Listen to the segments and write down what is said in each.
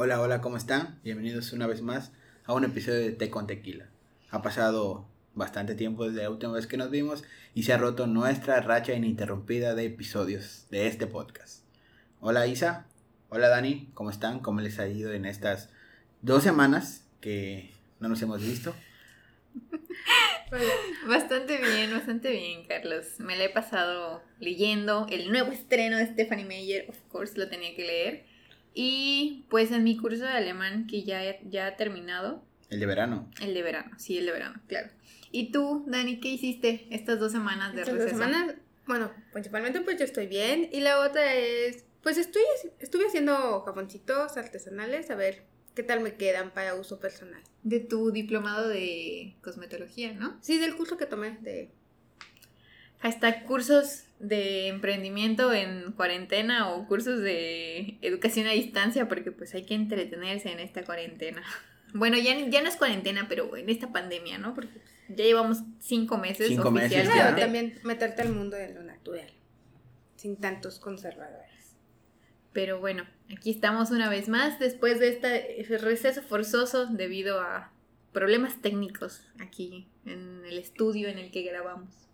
Hola, hola, ¿cómo están? Bienvenidos una vez más a un episodio de Té con Tequila. Ha pasado bastante tiempo desde la última vez que nos vimos y se ha roto nuestra racha ininterrumpida de episodios de este podcast. Hola Isa, hola Dani, ¿cómo están? ¿Cómo les ha ido en estas dos semanas que no nos hemos visto? Bastante bien, bastante bien, Carlos. Me la he pasado leyendo el nuevo estreno de Stephanie Meyer, of course lo tenía que leer. Y pues en mi curso de alemán, que ya, ya ha terminado. El de verano. El de verano, sí, el de verano, claro. ¿Y tú, Dani, qué hiciste estas dos semanas de Estas receso? dos semanas, bueno, principalmente pues yo estoy bien. Y la otra es, pues estoy, estuve haciendo jaboncitos artesanales, a ver qué tal me quedan para uso personal. De tu diplomado de cosmetología, ¿no? Sí, del curso que tomé de... Hasta cursos de emprendimiento en cuarentena o cursos de educación a distancia porque pues hay que entretenerse en esta cuarentena. Bueno, ya, ya no es cuarentena, pero en esta pandemia, ¿no? Porque ya llevamos cinco meses Cinco meses ya. oficialmente. Claro, también meterte al mundo de lo natural, sin tantos conservadores. Pero bueno, aquí estamos una vez más después de este receso forzoso debido a problemas técnicos aquí en el estudio en el que grabamos.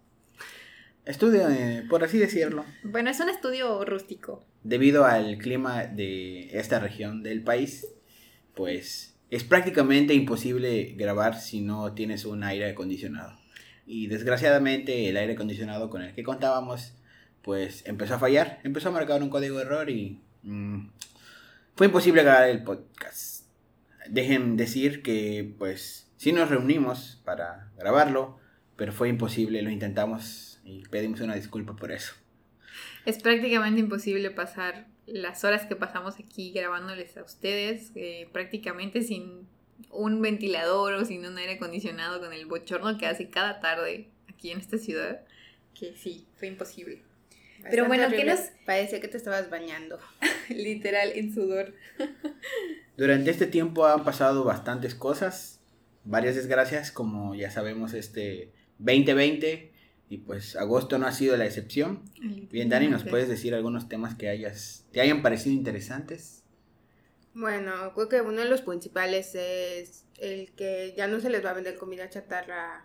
Estudio, eh, por así decirlo, Bueno, es un estudio rústico. debido al clima de esta región del país, pues es prácticamente imposible grabar si no tienes un aire acondicionado. Y desgraciadamente el aire acondicionado con el que contábamos, pues empezó a fallar, empezó a marcar un código de error y mm, fue imposible grabar el podcast. Dejen decir que pues sí nos reunimos para grabarlo, pero fue imposible, lo intentamos y pedimos una disculpa por eso. Es prácticamente imposible pasar las horas que pasamos aquí grabándoles a ustedes, eh, prácticamente sin un ventilador o sin un aire acondicionado con el bochorno que hace cada tarde aquí en esta ciudad, que sí, fue imposible. Pero bueno, ¿qué nos- Parecía que te estabas bañando. Literal, en sudor. Durante este tiempo han pasado bastantes cosas, varias desgracias, como ya sabemos, este 2020 y pues agosto no ha sido la excepción. Bien, Dani, ¿nos puedes decir algunos temas que hayas, te hayan parecido interesantes? Bueno, creo que uno de los principales es el que ya no se les va a vender comida chatarra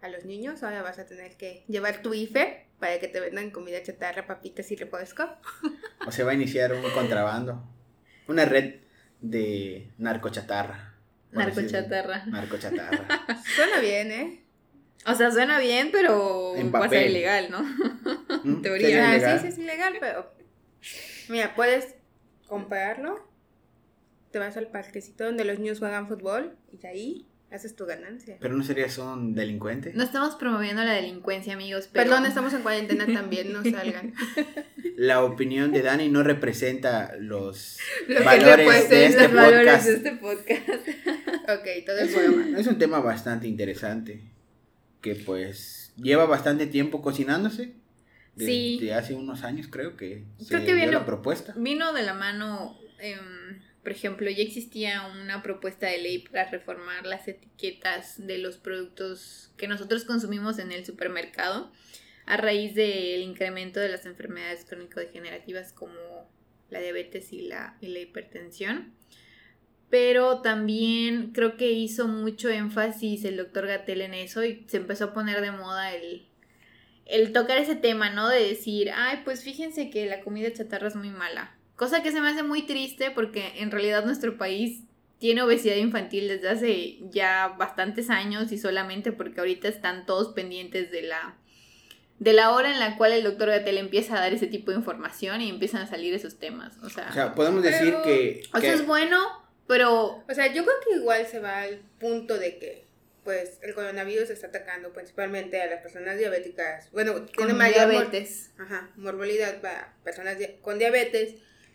a los niños. Ahora vas a tener que llevar tu IFE para que te vendan comida chatarra, papitas y refresco. O se va a iniciar un contrabando, una red de narcochatarra. Narcochatarra. Narcochatarra. Suena bien, ¿eh? O sea, suena bien, pero En va a ser papel. ilegal, ¿no? ¿Mm? Teoría. ¿Sería Ah, sí, sí, es ilegal, pero. Mira, puedes comprarlo. Te vas al parquecito donde los niños juegan fútbol y de ahí haces tu ganancia. Pero no serías un delincuente. No estamos promoviendo la delincuencia, amigos, pero... Perdón, estamos en cuarentena también, no salgan. La opinión de Dani no representa los Lo valores de este los valores podcast. de este podcast. ok, todo Es es un, es un tema bastante interesante que pues lleva bastante tiempo cocinándose. Desde Sí. hace unos años creo que se Creo que dio viene- la propuesta. Vino de la mano, em, por ejemplo, ya existía una propuesta de ley para reformar las etiquetas de los productos que nosotros consumimos en el supermercado a raíz del incremento de las enfermedades crónico-degenerativas como la diabetes y la, y la hipertensión. Pero también creo que hizo mucho énfasis el doctor Gatel en eso y se empezó a poner de moda el, el tocar ese tema, ¿no? De decir, ay, pues fíjense que la comida chatarra es muy mala. Cosa que se me hace muy triste porque en realidad nuestro país tiene obesidad infantil desde hace ya bastantes años y solamente porque ahorita están todos pendientes de la de la hora en la cual el doctor Gatel empieza a dar ese tipo de información y empiezan a salir esos temas. O sea, O sea, podemos decir Pero- que, o que- sea, es bueno, pero O sea, yo creo que igual se va al punto de que, pues, el coronavirus está atacando principalmente a las personas diabéticas. Bueno, tiene con mayor mor- diabetes. ajá, morbilidad para personas di- con diabetes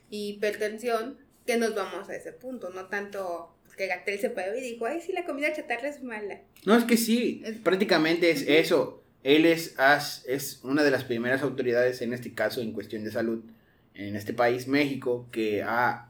y hipertensión, que nos vamos a ese punto, no tanto que Gatel se paró y dijo, ay, sí, la comida chatarra es mala. No, es que sí, Es- prácticamente es eso. Él es, as- es una de las primeras autoridades, en este caso, en cuestión de salud, en este país, México, que ha,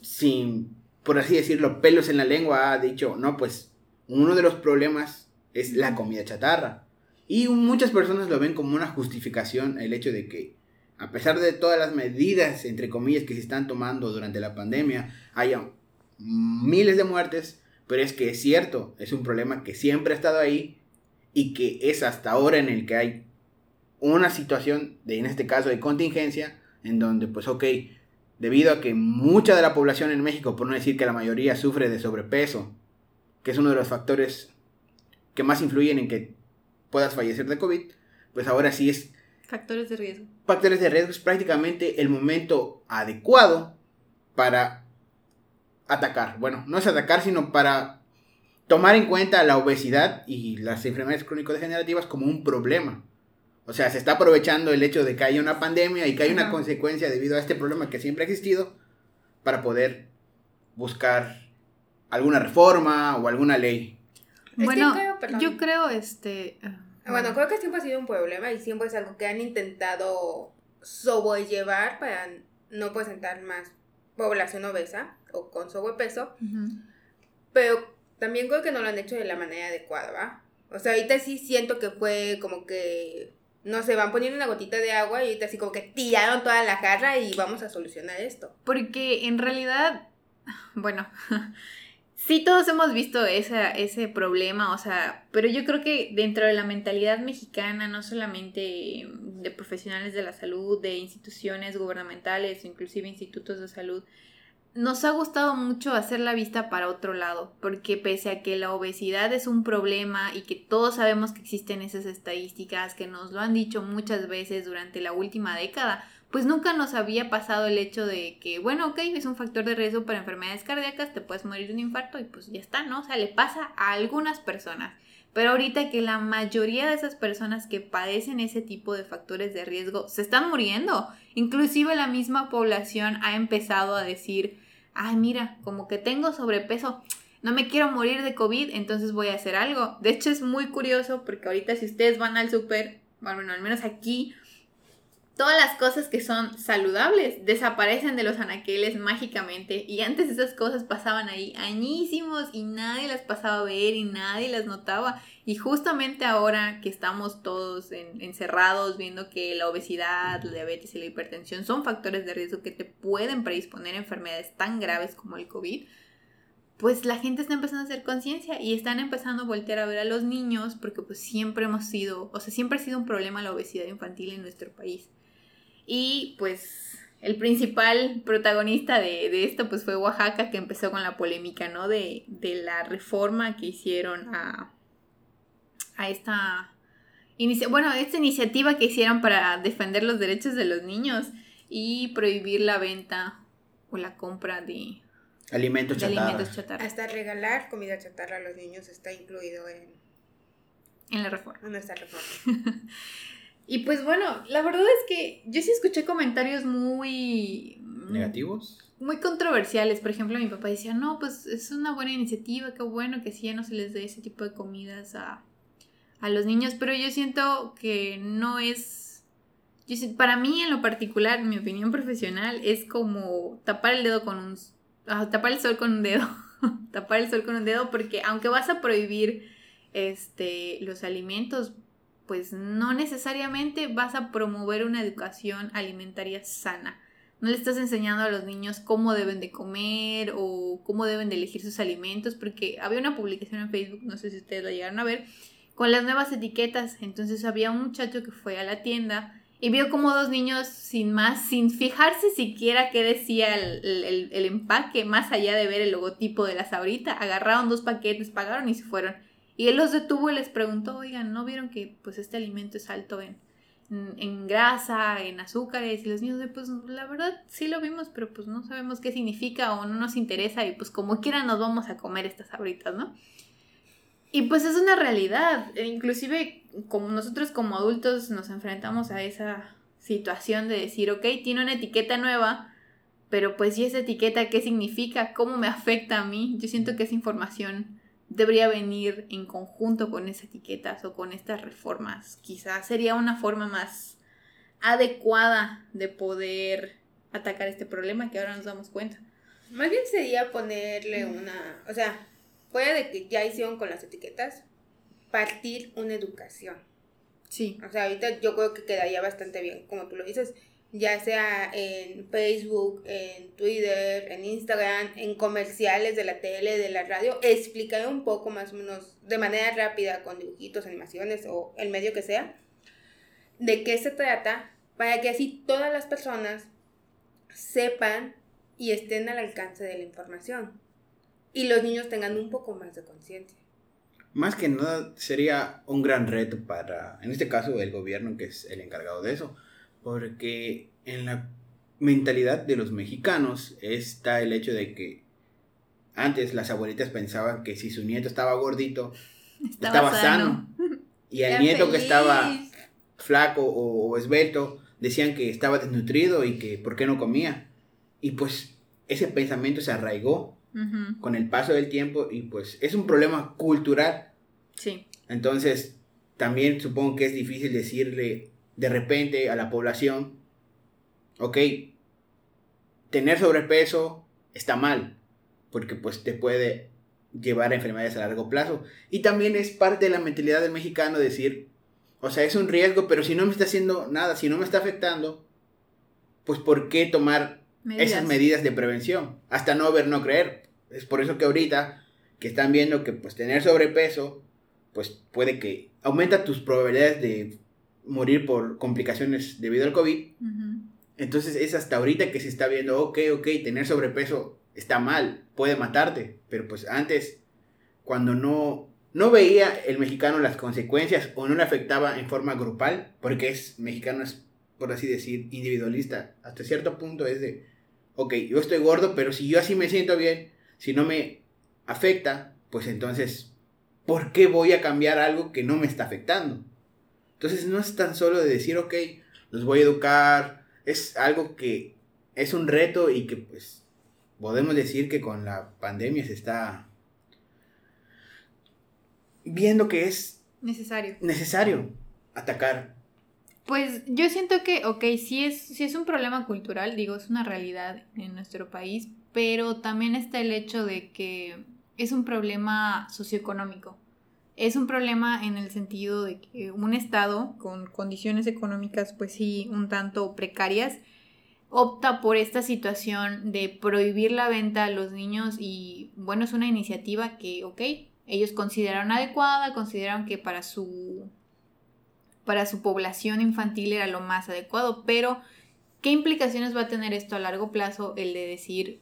sin, por así decirlo, pelos en la lengua, ha dicho, no, pues, uno de los problemas es la comida chatarra. Y muchas personas lo ven como una justificación el hecho de que, a pesar de todas las medidas, entre comillas, que se están tomando durante la pandemia, haya miles de muertes, pero es que es cierto, es un problema que siempre ha estado ahí y que es hasta ahora en el que hay una situación, de, en este caso de contingencia, en donde pues ok, debido a que mucha de la población en México, por no decir que la mayoría, sufre de sobrepeso, que es uno de los factores que más influyen en que puedas fallecer de COVID, pues ahora sí es... Factores de riesgo. Factores de riesgo es prácticamente el momento adecuado para atacar. Bueno, no es atacar, sino para tomar en cuenta la obesidad y las enfermedades crónico-degenerativas como un problema. O sea, se está aprovechando el hecho de que haya una pandemia y que hay una consecuencia debido a este problema que siempre ha existido para poder buscar alguna reforma o alguna ley. Bueno, yo creo, este... Ah, bueno, creo que siempre ha sido un problema y siempre es algo que han intentado sobrellevar para no presentar más población obesa o con sobrepeso. Pero también creo que no lo han hecho de la manera adecuada, ¿va? O sea, ahorita sí siento que fue como que no sé, van poniendo una gotita de agua y así como que tiraron toda la jarra y vamos a solucionar esto. Porque en realidad, bueno, sí todos hemos visto ese problema, o sea, pero yo creo que dentro de la mentalidad mexicana, no solamente de profesionales de la salud, de instituciones gubernamentales, inclusive institutos de salud, nos ha gustado mucho hacer la vista para otro lado, porque pese a que la obesidad es un problema y que todos sabemos que existen esas estadísticas, que nos lo han dicho muchas veces durante la última década, pues nunca nos había pasado el hecho de que, bueno, ok, es un factor de riesgo para enfermedades cardíacas, te puedes morir de un infarto y pues ya está, ¿no? O sea, le pasa a algunas personas. Pero ahorita que la mayoría de esas personas que padecen ese tipo de factores de riesgo se están muriendo, inclusive la misma población ha empezado a decir, ay, mira, como que tengo sobrepeso, no me quiero morir de COVID, entonces voy a hacer algo. De hecho, es muy curioso porque ahorita si ustedes van al súper, bueno, al menos aquí, todas las cosas que son saludables desaparecen de los anaqueles mágicamente y antes esas cosas pasaban ahí añísimos y nadie las pasaba a ver y nadie las notaba y justamente ahora que estamos todos encerrados viendo que la obesidad, la diabetes y la hipertensión son factores de riesgo que te pueden predisponer a enfermedades tan graves como el COVID, pues la gente está empezando a hacer conciencia y están empezando a voltear a ver a los niños porque pues siempre hemos sido, o sea, siempre ha sido un problema la obesidad infantil en nuestro país. Y pues el principal protagonista de, esto pues fue Oaxaca que empezó con la polémica, ¿no? De, la reforma que hicieron a, a esta... bueno, esta iniciativa que hicieron para defender los derechos de los niños y prohibir la venta o la compra de alimentos, chatarra. Hasta regalar comida chatarra a los niños está incluido en, en la reforma. En esta reforma. Y pues bueno, la verdad es que yo sí escuché comentarios muy... Mm, ¿Negativos? Muy controversiales. Por ejemplo, mi papá decía, no, pues es una buena iniciativa, qué bueno que sí ya no se les dé ese tipo de comidas a, los niños, pero yo siento que no es... para mí en lo particular, en mi opinión profesional, es como tapar el dedo con un... Ah, tapar el sol con un dedo. tapar el sol con un dedo porque aunque vas a prohibir este, los alimentos, pues no necesariamente vas a promover una educación alimentaria sana. No le estás enseñando a los niños cómo deben de comer o cómo deben de elegir sus alimentos, porque había una publicación en Facebook, no sé si ustedes la llegaron a ver, con las nuevas etiquetas. Entonces había un muchacho que fue a la tienda y vio como dos niños sin más, sin fijarse siquiera qué decía el, empaque, más allá de ver el logotipo de la sabrita, agarraron dos paquetes, pagaron y se fueron. Y él los detuvo y les preguntó, oigan, ¿no vieron que pues este alimento es alto en, en, grasa, en azúcares? Y los niños pues la verdad sí lo vimos, pero pues no sabemos qué significa o no nos interesa y pues como quiera nos vamos a comer estas abritas, ¿no? Y pues es una realidad, e inclusive como nosotros como adultos nos enfrentamos a esa situación de decir, ok, tiene una etiqueta nueva, pero pues ¿y esa etiqueta qué significa? ¿Cómo me afecta a mí? Yo siento que esa información debería venir en conjunto con esas etiquetas o con estas reformas. Quizás sería una forma más adecuada de poder atacar este problema que ahora nos damos cuenta. Más bien sería ponerle una, o sea, fuera de que ya hicieron con las etiquetas, partir una educación. Sí. O sea, ahorita yo creo que quedaría bastante bien, como tú lo dices, ya sea en Facebook, en Twitter, en Instagram, en comerciales de la tele, de la radio, explicar un poco más o menos de manera rápida con dibujitos, animaciones o el medio que sea, de qué se trata, para que así todas las personas sepan y estén al alcance de la información y los niños tengan un poco más de conciencia. Más que nada sería un gran reto para, en este caso, el gobierno que es el encargado de eso, porque en la mentalidad de los mexicanos está el hecho de que antes las abuelitas pensaban que si su nieto estaba gordito, estaba, sano. Y al nieto que estaba flaco o, esbelto, decían que estaba desnutrido y que por qué no comía. Y pues ese pensamiento se arraigó con el paso del tiempo y pues es un problema cultural. Sí. Entonces, también supongo que es difícil decirle de repente a la población, ok, tener sobrepeso está mal, porque pues te puede llevar a enfermedades a largo plazo. Y también es parte de la mentalidad del mexicano decir, o sea, es un riesgo, pero si no me está haciendo nada, si no me está afectando, pues ¿por qué tomar esas medidas de prevención? Hasta no ver, no creer. Es por eso que ahorita que están viendo que pues tener sobrepeso, pues puede que aumenta tus probabilidades de morir por complicaciones debido al COVID. Entonces es hasta ahorita que se está viendo, ok, ok, tener sobrepeso está mal, puede matarte, pero pues antes, cuando no, no veía el mexicano las consecuencias o no le afectaba en forma grupal, porque es mexicano, es por así decir, individualista, hasta cierto punto es de, ok, yo estoy gordo, pero si yo así me siento bien, si no me afecta, pues entonces, ¿por qué voy a cambiar algo que no me está afectando? Entonces no es tan solo de decir, ok, los voy a educar, es algo que es un reto y que pues podemos decir que con la pandemia se está viendo que es necesario. Necesario atacar. Pues yo siento que, ok, sí es, sí es un problema cultural, digo, es una realidad en nuestro país, pero también está el hecho de que es un problema socioeconómico. Es un problema en el sentido de que un Estado con condiciones económicas, pues sí, un tanto precarias, opta por esta situación de prohibir la venta a los niños y bueno, es una iniciativa que, ok, ellos consideraron adecuada, consideraron que para su, para su población infantil era lo más adecuado, pero ¿qué implicaciones va a tener esto a largo plazo el de decir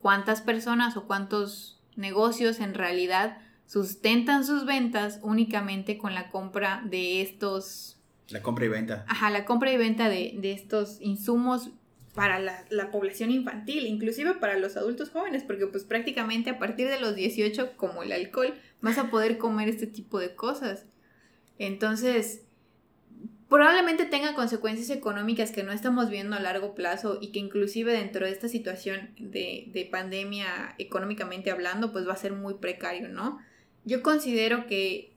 cuántas personas o cuántos negocios en realidad sustentan sus ventas únicamente con la compra de estos... La compra y venta. Ajá, la compra y venta de, estos insumos para la, la, población infantil, inclusive para los adultos jóvenes, porque pues prácticamente a partir de los 18, como el alcohol, vas a poder comer este tipo de cosas. Entonces, probablemente tenga consecuencias económicas que no estamos viendo a largo plazo y que inclusive dentro de esta situación de, de pandemia económicamente hablando, pues va a ser muy precario, ¿no? Yo considero que,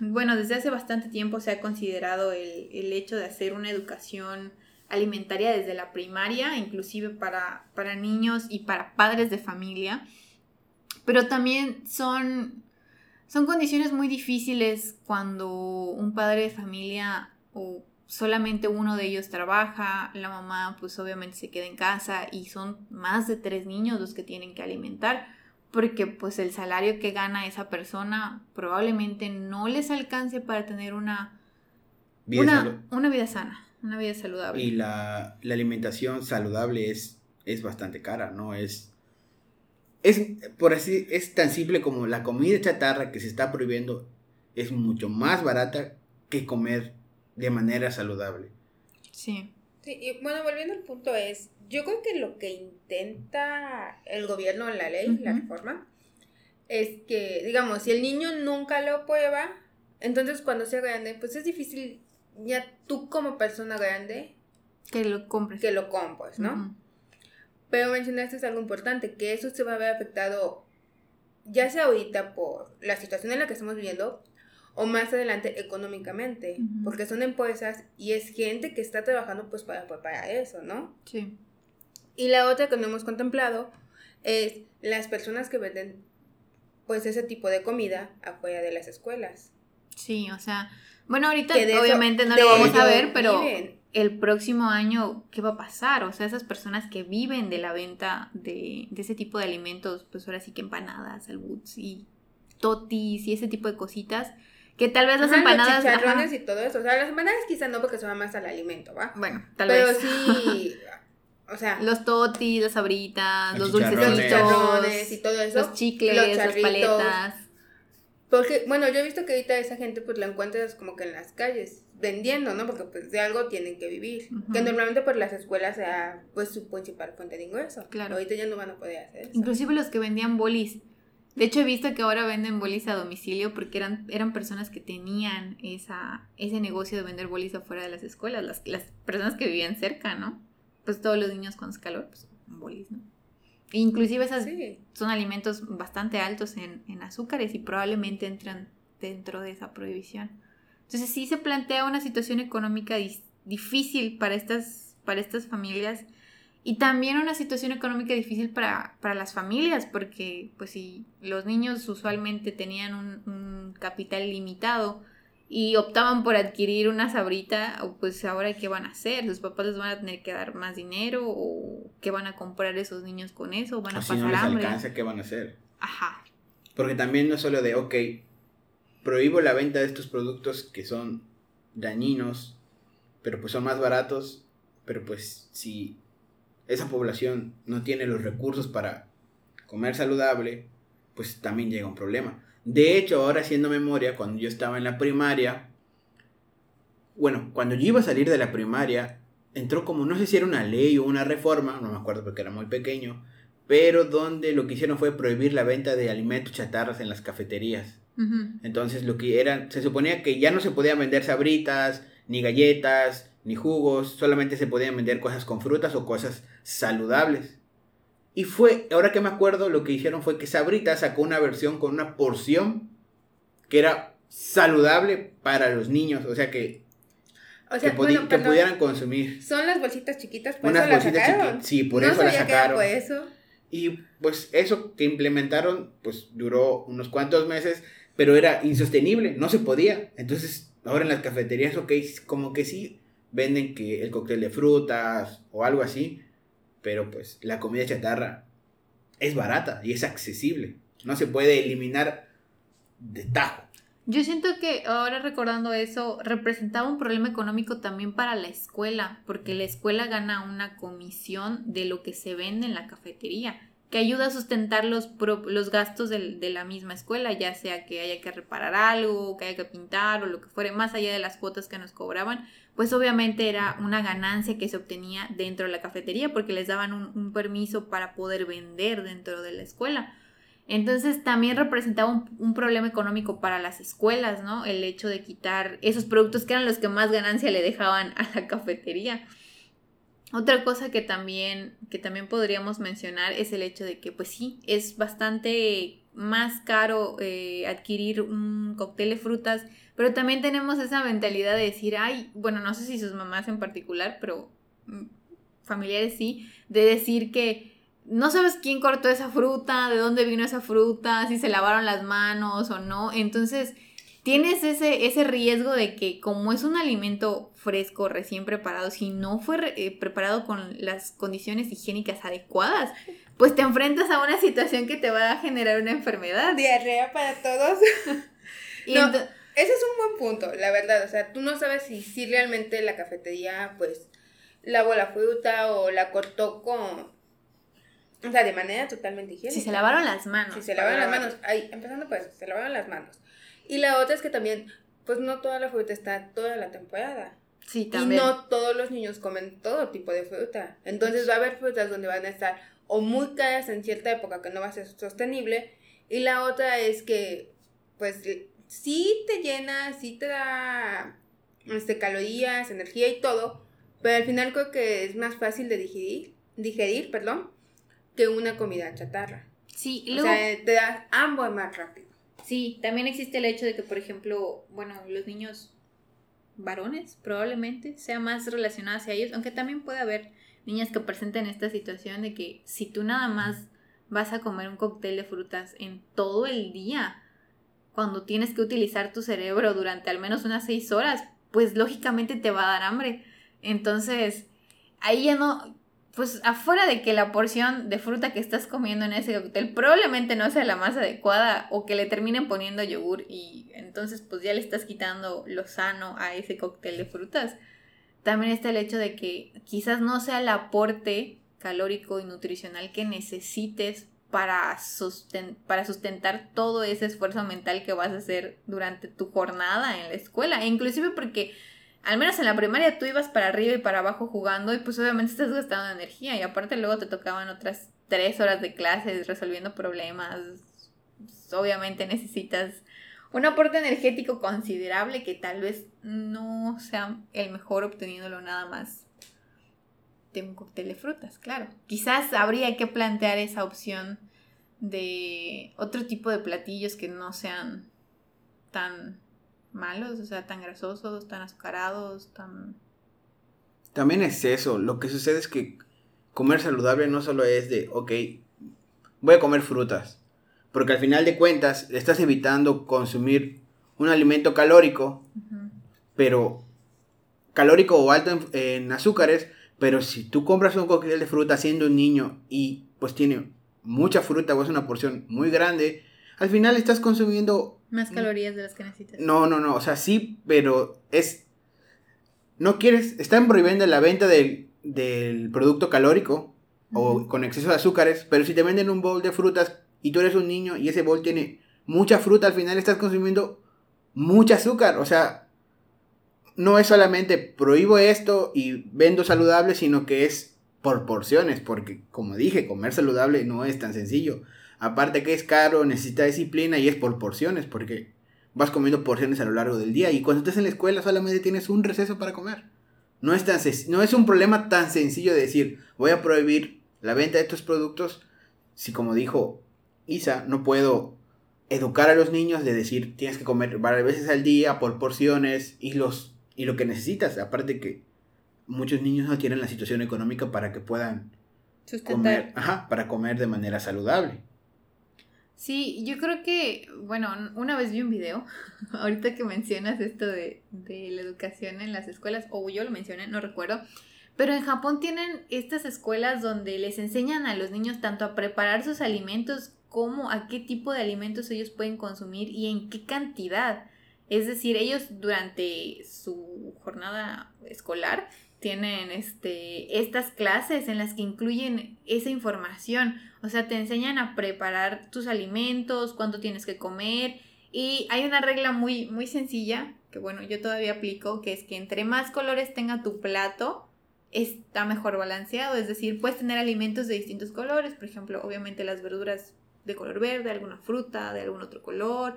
bueno, desde hace bastante tiempo se ha considerado el, hecho de hacer una educación alimentaria desde la primaria, inclusive para, para niños y para padres de familia, pero también son, son condiciones muy difíciles cuando un padre de familia o solamente uno de ellos trabaja, la mamá pues obviamente se queda en casa y son más de tres niños los que tienen que alimentar porque pues el salario que gana esa persona probablemente no les alcance para tener una vida, una, vida sana, una vida saludable. Y la, alimentación saludable es, es bastante cara, ¿no? Es, es, por así, es tan simple como la comida chatarra que se está prohibiendo es mucho más barata que comer de manera saludable. Sí. Sí, y bueno, volviendo al punto es, yo creo que lo que intenta el gobierno, la ley, la reforma, es que, digamos, si el niño nunca lo prueba, entonces cuando sea grande, pues es difícil ya tú como persona grande que lo compres. Que lo compres, ¿no? Pero mencionaste algo importante, que eso se va a ver afectado ya sea ahorita por la situación en la que estamos viviendo o más adelante económicamente, porque son empresas y es gente que está trabajando pues para, para eso, ¿no? Sí. Y la otra que no hemos contemplado es las personas que venden pues ese tipo de comida afuera de las escuelas. Sí, o sea, bueno, ahorita obviamente no lo vamos a ver, pero el próximo año, ¿qué va a pasar? O sea, esas personas que viven de la venta de, ese tipo de alimentos, pues ahora sí que empanadas, albuts y totis y ese tipo de cositas, que tal vez las empanadas... Los chicharrones y todo eso. O sea, las empanadas quizás no porque se más al alimento, ¿va? Bueno, tal vez. Pero sí... O sea, los totis, las sabritas, los, dulces chicharrones y todo eso. Los chicles, las paletas. Porque, bueno, yo he visto que ahorita esa gente pues la encuentras como que en las calles vendiendo, ¿no? Porque pues de algo tienen que vivir. Que normalmente por las escuelas sea pues su principal fuente de ingreso. Claro. Ahorita ya no van a poder hacer eso. Inclusive los que vendían bolis. De hecho he visto que ahora venden bolis a domicilio porque eran, eran personas que tenían esa, ese negocio de vender bolis afuera de las escuelas. Las, las personas que vivían cerca, ¿no? Pues todos los niños con calor, pues bolis, ¿no? Inclusive esas son alimentos bastante altos en, en azúcares y probablemente entran dentro de esa prohibición. Entonces sí se plantea una situación económica difícil para estas, para estas familias y también una situación económica difícil para, las familias, porque pues si los niños usualmente tenían un, capital limitado y optaban por adquirir una sabrita, pues ahora qué van a hacer, sus papás les van a tener que dar más dinero o qué van a comprar esos niños con eso, van a pasar si no les alcanza, ¿qué van a hacer? Ajá. Porque también no es solo de, ok, prohíbo la venta de estos productos que son dañinos, pero pues son más baratos, pero pues si esa población no tiene los recursos para comer saludable, pues también llega un problema. De hecho, ahora haciendo memoria, cuando yo estaba en la primaria, bueno, cuando yo iba a salir de la primaria, entró como, no sé si era una ley o una reforma, no me acuerdo porque era muy pequeño, pero donde lo que hicieron fue prohibir la venta de alimentos chatarras en las cafeterías. Entonces lo que era, se suponía que ya no se podían vender sabritas, ni galletas, ni jugos, solamente se podían vender cosas con frutas o cosas saludables. Y fue, ahora que me acuerdo, lo que hicieron fue que Sabritas sacó una versión con una porción que era saludable para los niños, o sea que que, pudieran consumir. Son las bolsitas chiquitas, por Unas eso bolsitas chiquitas. Sí, por eso las sacaron. eso. Y pues eso que implementaron, pues duró unos cuantos meses, pero era insostenible, no se podía. Entonces, ahora en las cafeterías, ok, como que sí venden que el cóctel de frutas o algo así, pero pues la comida chatarra es barata y es accesible. No se puede eliminar de tajo. Yo siento que ahora recordando eso, representaba un problema económico también para la escuela, porque la escuela gana una comisión de lo que se vende en la cafetería que ayuda a sustentar los, los gastos de, la misma escuela, ya sea que haya que reparar algo, que haya que pintar o lo que fuere, más allá de las cuotas que nos cobraban, pues obviamente era una ganancia que se obtenía dentro de la cafetería porque les daban un, permiso para poder vender dentro de la escuela. Entonces también representaba un, problema económico para las escuelas, ¿no? El hecho de quitar esos productos que eran los que más ganancia le dejaban a la cafetería. Otra cosa que también, que también podríamos mencionar es el hecho de que, pues sí, es bastante más caro eh, adquirir un cóctel de frutas, pero también tenemos esa mentalidad de decir, ay, bueno, no sé si sus mamás en particular, pero mm, familiares sí, de decir que no sabes quién cortó esa fruta, de dónde vino esa fruta, si se lavaron las manos o no. Entonces, tienes ese, ese riesgo de que como es un alimento fresco, recién preparado, si no fue eh, preparado con las condiciones higiénicas adecuadas, pues te enfrentas a una situación que te va a generar una enfermedad. Diarrea para todos. y ese es un buen punto, la verdad. O sea, tú no sabes si, si realmente la cafetería, pues, lavó la fruta o la cortó con... O sea, de manera totalmente higiénica. Si se lavaron las manos. Si se lavaron las manos. Ahí, empezando por eso, se lavaron las manos. Y la otra es que también, pues no toda la fruta está toda la temporada. Sí, también. Y no todos los niños comen todo tipo de fruta. Entonces va a haber frutas donde van a estar o muy caras en cierta época que no va a ser sostenible. Y la otra es que, pues, sí te llena, sí te da este, calorías, energía y todo, pero al final creo que es más fácil de digerir, digerir, perdón, que una comida chatarra. Sí, y luego... O sea, te da ambos más rápido. Sí, también existe el hecho de que, por ejemplo, bueno, los niños varones probablemente sea más relacionado hacia ellos, aunque también puede haber niñas que presenten esta situación de que si tú nada más vas a comer un cóctel de frutas en todo el día, cuando tienes que utilizar tu cerebro durante al menos unas seis horas, pues lógicamente te va a dar hambre. Entonces, ahí ya no, pues afuera de que la porción de fruta que estás comiendo en ese cóctel probablemente no sea la más adecuada o que le terminen poniendo yogur y entonces pues ya le estás quitando lo sano a ese cóctel de frutas. También está el hecho de que quizás no sea el aporte calórico y nutricional que necesites para, para sustentar todo ese esfuerzo mental que vas a hacer durante tu jornada en la escuela. E inclusive porque al menos en la primaria tú ibas para arriba y para abajo jugando y pues obviamente estás gastando energía y aparte luego te tocaban otras tres horas de clases resolviendo problemas. Obviamente necesitas un aporte energético considerable que tal vez no sea el mejor obteniéndolo nada más de un cóctel de frutas, claro. Quizás habría que plantear esa opción de otro tipo de platillos que no sean tan malos, o sea, tan grasosos, tan azucarados, tan... También es eso, lo que sucede es que comer saludable no solo es de, ok, voy a comer frutas, porque al final de cuentas estás evitando consumir un alimento calórico, pero calórico o alto en, azúcares, pero si tú compras un cóctel de fruta siendo un niño y pues tiene mucha fruta o es una porción muy grande, al final estás consumiendo... Más calorías de las que necesitas. No, no, no, o sea, sí, pero es... No quieres, están prohibiendo la venta del, del producto calórico o con exceso de azúcares, pero si te venden un bowl de frutas y tú eres un niño y ese bol tiene mucha fruta, al final estás consumiendo mucha azúcar, o sea, no es solamente prohíbo esto y vendo saludable, sino que es por porciones, porque como dije, comer saludable no es tan sencillo. Aparte que es caro, necesita disciplina y es por porciones, porque vas comiendo porciones a lo largo del día y cuando estás en la escuela solamente tienes un receso para comer. No es, tan no es un problema tan sencillo de decir, voy a prohibir la venta de estos productos si como dijo Isa, no puedo educar a los niños de decir, tienes que comer varias veces al día por porciones y los y lo que necesitas. Aparte que muchos niños no tienen la situación económica para que puedan comer, ajá, para comer de manera saludable. Sí, yo creo que, bueno, una vez vi un video, ahorita que mencionas esto de, de la educación en las escuelas, o yo lo mencioné, no recuerdo, pero en Japón tienen estas escuelas donde les enseñan a los niños tanto a preparar sus alimentos como a qué tipo de alimentos ellos pueden consumir y en qué cantidad. Es decir, ellos durante su jornada escolar tienen este, estas clases en las que incluyen esa información. O sea, te enseñan a preparar tus alimentos, cuánto tienes que comer. Y hay una regla muy, muy sencilla, que bueno, yo todavía aplico, que es que entre más colores tenga tu plato, está mejor balanceado. Es decir, puedes tener alimentos de distintos colores. Por ejemplo, obviamente las verduras de color verde, alguna fruta de algún otro color,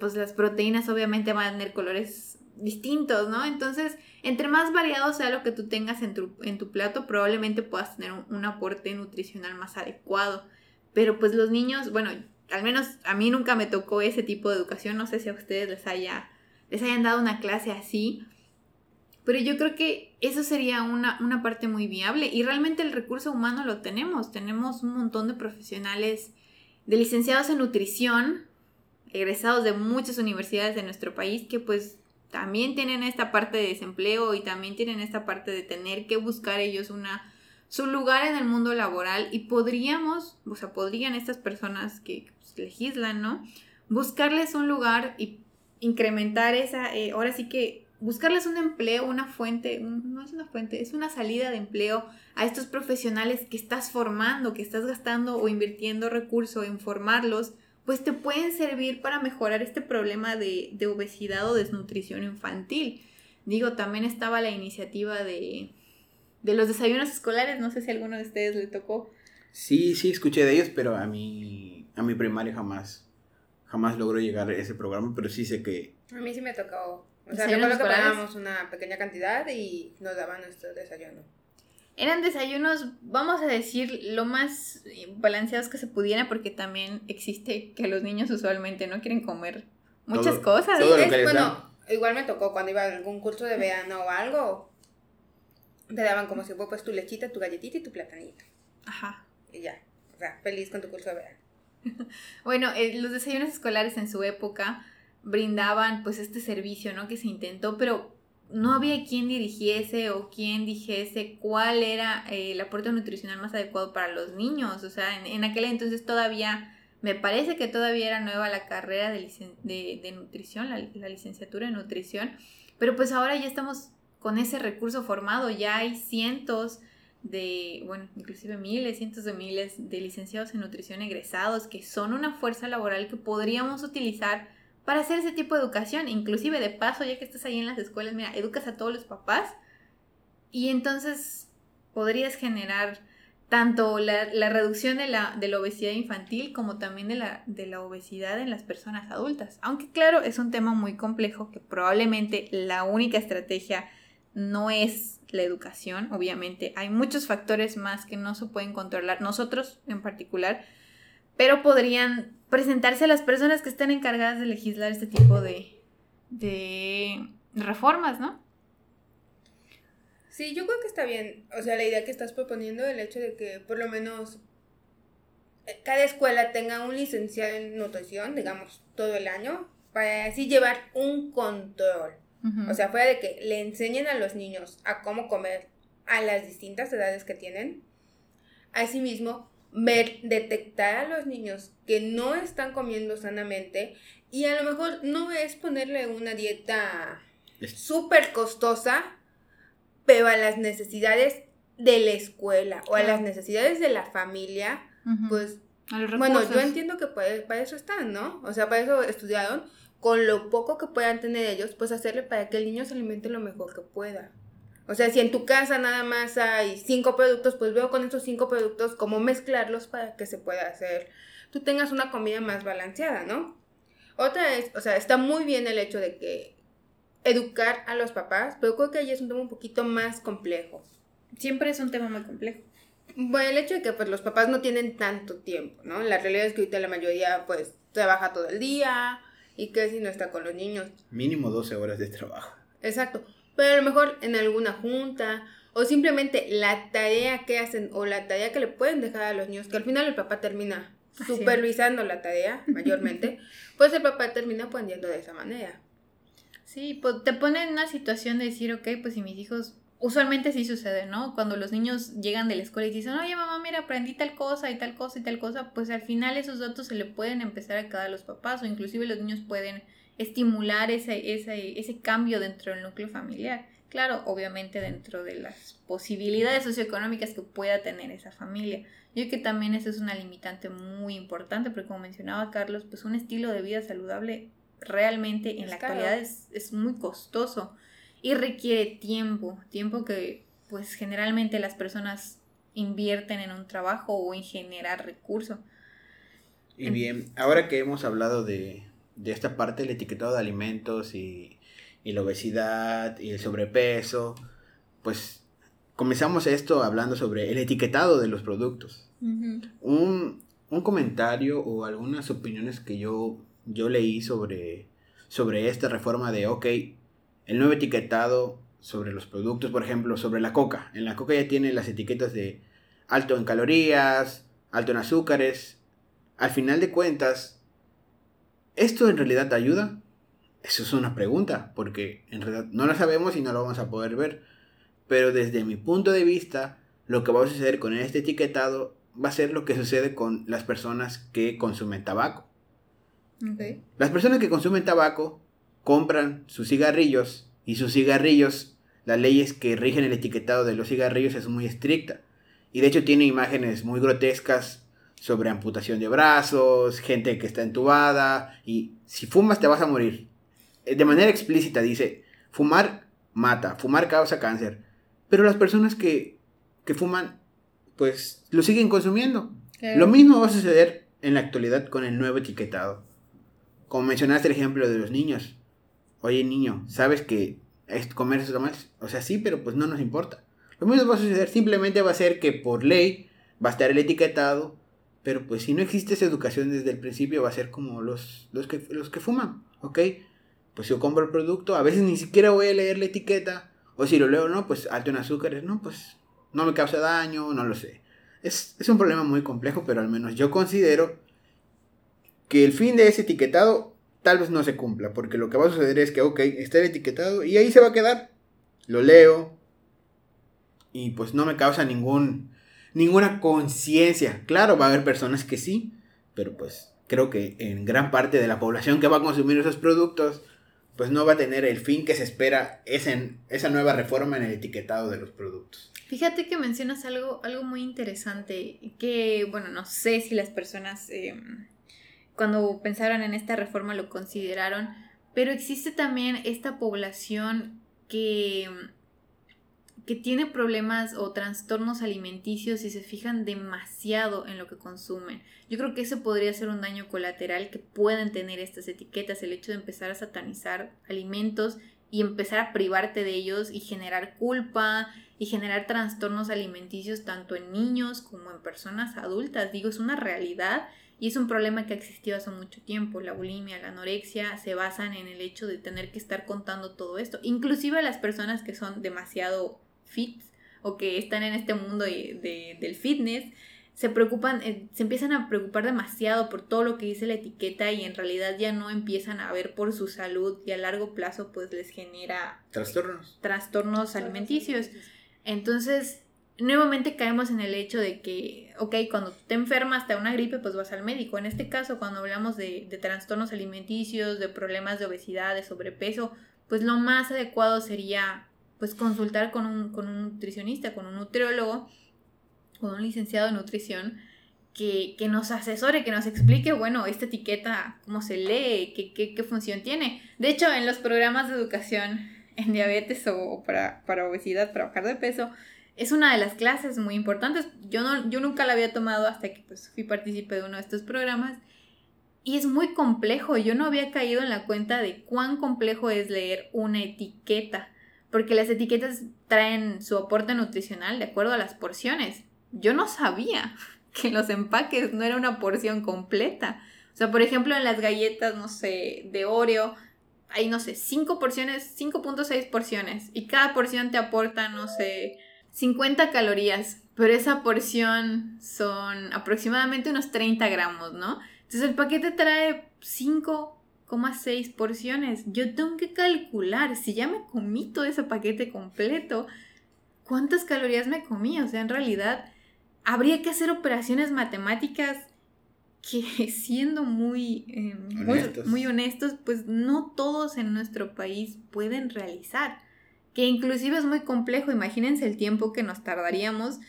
pues las proteínas obviamente van a tener colores distintos, ¿no? Entonces, entre más variado sea lo que tú tengas en tu, en tu plato, probablemente puedas tener un, aporte nutricional más adecuado. Pero pues los niños, bueno, al menos a mí nunca me tocó ese tipo de educación, no sé si a ustedes les haya les hayan dado una clase así, pero yo creo que eso sería una, una parte muy viable y realmente el recurso humano lo tenemos, tenemos un montón de profesionales de licenciados en nutrición, egresados de muchas universidades de nuestro país, que pues también tienen esta parte de desempleo y también tienen esta parte de tener que buscar ellos una su lugar en el mundo laboral y podríamos, o sea, podrían estas personas que pues, legislan, ¿no? Buscarles un lugar y incrementar esa, eh, ahora sí que buscarles un empleo, una fuente, no es una fuente, es una salida de empleo a estos profesionales que estás formando, que estás gastando o invirtiendo recursos en formarlos, pues te pueden servir para mejorar este problema de, obesidad o desnutrición infantil. Digo, también estaba la iniciativa de, de los desayunos escolares, no sé si a alguno de ustedes le tocó. Sí, sí, escuché de ellos, pero a mi, a mi primaria jamás, jamás logró llegar a ese programa, pero sí sé que... A mí sí me tocó o sea, recuerdo que pagábamos una pequeña cantidad y nos daban nuestro desayuno. Eran desayunos, vamos a decir, lo más balanceados que se pudiera, porque también existe que los niños usualmente no quieren comer muchas cosas. bueno, igual me tocó cuando iba a algún curso de verano o algo, te daban como si fuera pues tu lechita, tu galletita y tu platanito. Ajá. Y ya, o sea, feliz con tu curso de verano. bueno, eh, los desayunos escolares en su época brindaban pues este servicio, ¿no? Que se intentó, pero no había quien dirigiese o quien dijese cuál era eh, el aporte nutricional más adecuado para los niños. O sea, en, aquel entonces todavía, me parece que todavía era nueva la carrera de, de, nutrición, la, la, licenciatura en nutrición, pero pues ahora ya estamos con ese recurso formado, ya hay cientos de, bueno, inclusive miles, cientos de miles de licenciados en nutrición egresados que son una fuerza laboral que podríamos utilizar para hacer ese tipo de educación. Inclusive de paso, ya que estás ahí en las escuelas, mira, educas a todos los papás y entonces podrías generar tanto la, reducción de la, de la, obesidad infantil como también de la, de la obesidad en las personas adultas. Aunque claro, es un tema muy complejo que probablemente la única estrategia no es la educación, obviamente. Hay muchos factores más que no se pueden controlar, nosotros en particular, pero podrían presentarse a las personas que están encargadas de legislar este tipo de, de reformas, ¿no? Sí, yo creo que está bien. O sea, la idea que estás proponiendo, el hecho de que por lo menos eh, cada escuela tenga un licenciado en nutrición, digamos, todo el año, para así llevar un control. O sea, fuera de que le enseñen a los niños a cómo comer a las distintas edades que tienen. Asimismo, ver, detectar a los niños que no están comiendo sanamente y a lo mejor no es ponerle una dieta súper costosa, pero a las necesidades de la escuela o a las necesidades de la familia, pues, bueno, yo entiendo que para eso están, ¿no? O sea, para eso estudiaron, con lo poco que puedan tener ellos, pues hacerle para que el niño se alimente lo mejor que pueda. O sea, si en tu casa nada más hay cinco productos, pues veo con esos cinco productos cómo mezclarlos para que se pueda hacer, tú tengas una comida más balanceada, ¿no? Otra es, o sea, está muy bien el hecho de que educar a los papás, pero creo que ahí es un tema un poquito más complejo. Siempre es un tema muy complejo. Bueno, el hecho de que pues los papás no tienen tanto tiempo, ¿no? La realidad es que ahorita la mayoría pues trabaja todo el día, y que si no está con los niños. Mínimo 12 horas de trabajo. Exacto. Pero a lo mejor en alguna junta o simplemente la tarea que hacen o la tarea que le pueden dejar a los niños, que al final el papá termina supervisando la tarea mayormente, pues el papá termina aprendiendo de esa manera. Sí, pues te pone en una situación de decir, ok, pues si mis hijos usualmente sí sucede, ¿no? Cuando los niños llegan de la escuela y dicen, oye mamá, mira, aprendí tal cosa y tal cosa y tal cosa, pues al final esos datos se le pueden empezar a quedar a los papás o inclusive los niños pueden estimular ese, ese, ese cambio dentro del núcleo familiar. Claro, obviamente dentro de las posibilidades socioeconómicas que pueda tener esa familia. Yo creo que también eso es una limitante muy importante, porque como mencionaba Carlos, pues un estilo de vida saludable realmente en la actualidad es, es muy costoso y requiere tiempo, tiempo que pues generalmente las personas invierten en un trabajo o en generar recursos. Y bien, ahora que hemos hablado de, esta parte del etiquetado de alimentos y, la obesidad y el sobrepeso, pues comenzamos esto hablando sobre el etiquetado de los productos. un, comentario o algunas opiniones que yo, yo leí sobre, sobre esta reforma de, ok, el nuevo etiquetado sobre los productos, por ejemplo, sobre la coca. En la coca ya tiene las etiquetas de alto en calorías, alto en azúcares. Al final de cuentas, ¿esto en realidad te ayuda? Eso es una pregunta, porque en realidad no lo sabemos y no lo vamos a poder ver. Pero desde mi punto de vista, lo que va a suceder con este etiquetado va a ser lo que sucede con las personas que consumen tabaco. Las personas que consumen tabaco compran sus cigarrillos y sus cigarrillos, las leyes que rigen el etiquetado de los cigarrillos es muy estricta. Y de hecho tiene imágenes muy grotescas sobre amputación de brazos, gente que está entubada y si fumas te vas a morir. Eh, de manera explícita dice, fumar mata, fumar causa cáncer. Pero las personas que, que fuman, pues lo siguen consumiendo. Lo mismo va a suceder en la actualidad con el nuevo etiquetado. Como mencionaste el ejemplo de los niños oye niño, ¿sabes que es comer esos tamales? O sea, sí, pero pues no nos importa. Lo mismo va a suceder, simplemente va a ser que por ley va a estar el etiquetado, pero pues si no existe esa educación desde el principio va a ser como los, los, que, los que fuman, ¿ok? Pues yo compro el producto, a veces ni siquiera voy a leer la etiqueta, o si lo leo, no, pues alto en azúcares, no, pues no me causa daño, no lo sé. Es, es un problema muy complejo, pero al menos yo considero que el fin de ese etiquetado tal vez no se cumpla, porque lo que va a suceder es que, ok, está el etiquetado y ahí se va a quedar. lo leo y pues no me causa ningún ninguna conciencia. Claro, va a haber personas que sí, pero pues creo que en gran parte de la población que va a consumir esos productos pues no va a tener el fin que se espera esa nueva reforma en el etiquetado de los productos. Fíjate que mencionas algo, algo muy interesante, que bueno, no sé si las personas em, cuando pensaron en esta reforma lo consideraron, pero existe también esta población que que tiene problemas o trastornos alimenticios y se fijan demasiado en lo que consumen. Yo creo que eso podría ser un daño colateral que pueden tener estas etiquetas, el hecho de empezar a satanizar alimentos y empezar a privarte de ellos y generar culpa y generar trastornos alimenticios tanto en niños como en personas adultas. Digo, es una realidad y es un problema que ha existido hace mucho tiempo. La bulimia, la anorexia se basan en el hecho de tener que estar contando todo esto. Inclusive las personas que son demasiado fit o que están en este mundo del fitness, se preocupan, eh, se empiezan a preocupar demasiado por todo lo que dice la etiqueta y en realidad ya no empiezan a ver por su salud y a largo plazo pues les genera trastornos, trastornos alimenticios. Entonces, nuevamente caemos en el hecho de que, ok, cuando te enfermas de una gripe, pues vas al médico. En este caso, cuando hablamos de, de trastornos alimenticios, de problemas de obesidad, de sobrepeso, pues lo más adecuado sería pues consultar con un, con un nutricionista, con un nutriólogo, con un licenciado en nutrición, que, nos asesore, que nos explique, bueno, esta etiqueta, cómo se lee, qué, qué, función tiene. De hecho, en los programas de educación en diabetes o para, para, obesidad, para bajar de peso, es una de las clases muy importantes. Yo, no, yo nunca la había tomado hasta que pues, fui partícipe de uno de estos programas. Y es muy complejo. Yo no había caído en la cuenta de cuán complejo es leer una etiqueta porque las etiquetas traen su aporte nutricional de acuerdo a las porciones. Yo no sabía que los empaques no era una porción completa. O sea, por ejemplo, en las galletas, no sé, de Oreo, hay, no sé, 5 porciones, 5.6 porciones. Y cada porción te aporta, no sé, 50 calorías. Pero esa porción son aproximadamente unos 30 gramos, ¿no? Entonces el paquete trae 5 seis porciones. Yo tengo que calcular, si ya me comí todo ese paquete completo, ¿cuántas calorías me comí? O sea, en realidad, habría que hacer operaciones matemáticas que siendo muy, eh, honestos. muy, honestos, pues no todos en nuestro país pueden realizar. Que inclusive es muy complejo, imagínense el tiempo que nos tardaríamos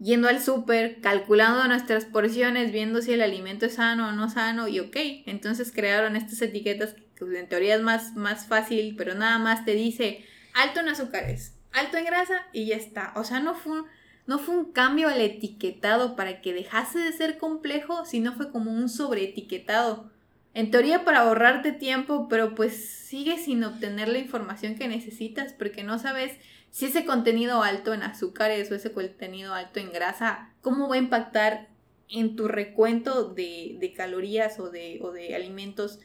yendo al súper, calculando nuestras porciones, viendo si el alimento es sano o no sano y ok, entonces crearon estas etiquetas que en teoría es más, más fácil, pero nada más te dice alto en azúcares, alto en grasa y ya está. O sea, no fue, no fue un cambio al etiquetado para que dejase de ser complejo, sino fue como un sobreetiquetado. En teoría para ahorrarte tiempo, pero pues sigues sin obtener la información que necesitas porque no sabes si ese contenido alto en azúcares o ese contenido alto en grasa, ¿cómo va a impactar en tu recuento de, calorías o de, o de alimentos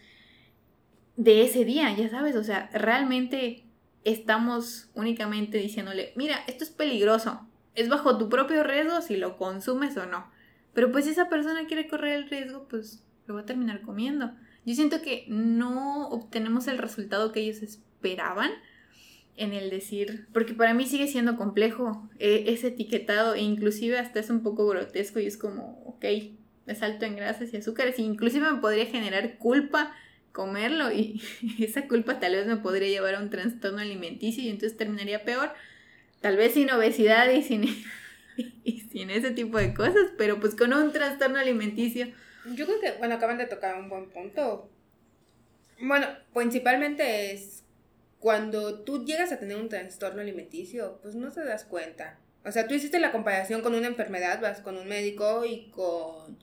de ese día? Ya sabes, o sea, realmente estamos únicamente diciéndole, mira, esto es peligroso, es bajo tu propio riesgo si lo consumes o no. Pero pues si esa persona quiere correr el riesgo, pues lo va a terminar comiendo. Yo siento que no obtenemos el resultado que ellos esperaban en el decir, porque para mí sigue siendo complejo eh, ese etiquetado e inclusive hasta es un poco grotesco y es como, ok, es alto en grasas y azúcares, e inclusive me podría generar culpa comerlo y esa culpa tal vez me podría llevar a un trastorno alimenticio y entonces terminaría peor, tal vez sin obesidad y sin, y sin ese tipo de cosas, pero pues con un trastorno alimenticio. Yo creo que, bueno, acaban de tocar un buen punto. Bueno, principalmente es cuando tú llegas a tener un trastorno alimenticio, pues no te das cuenta. O sea, tú hiciste la comparación con una enfermedad, vas con un médico y con,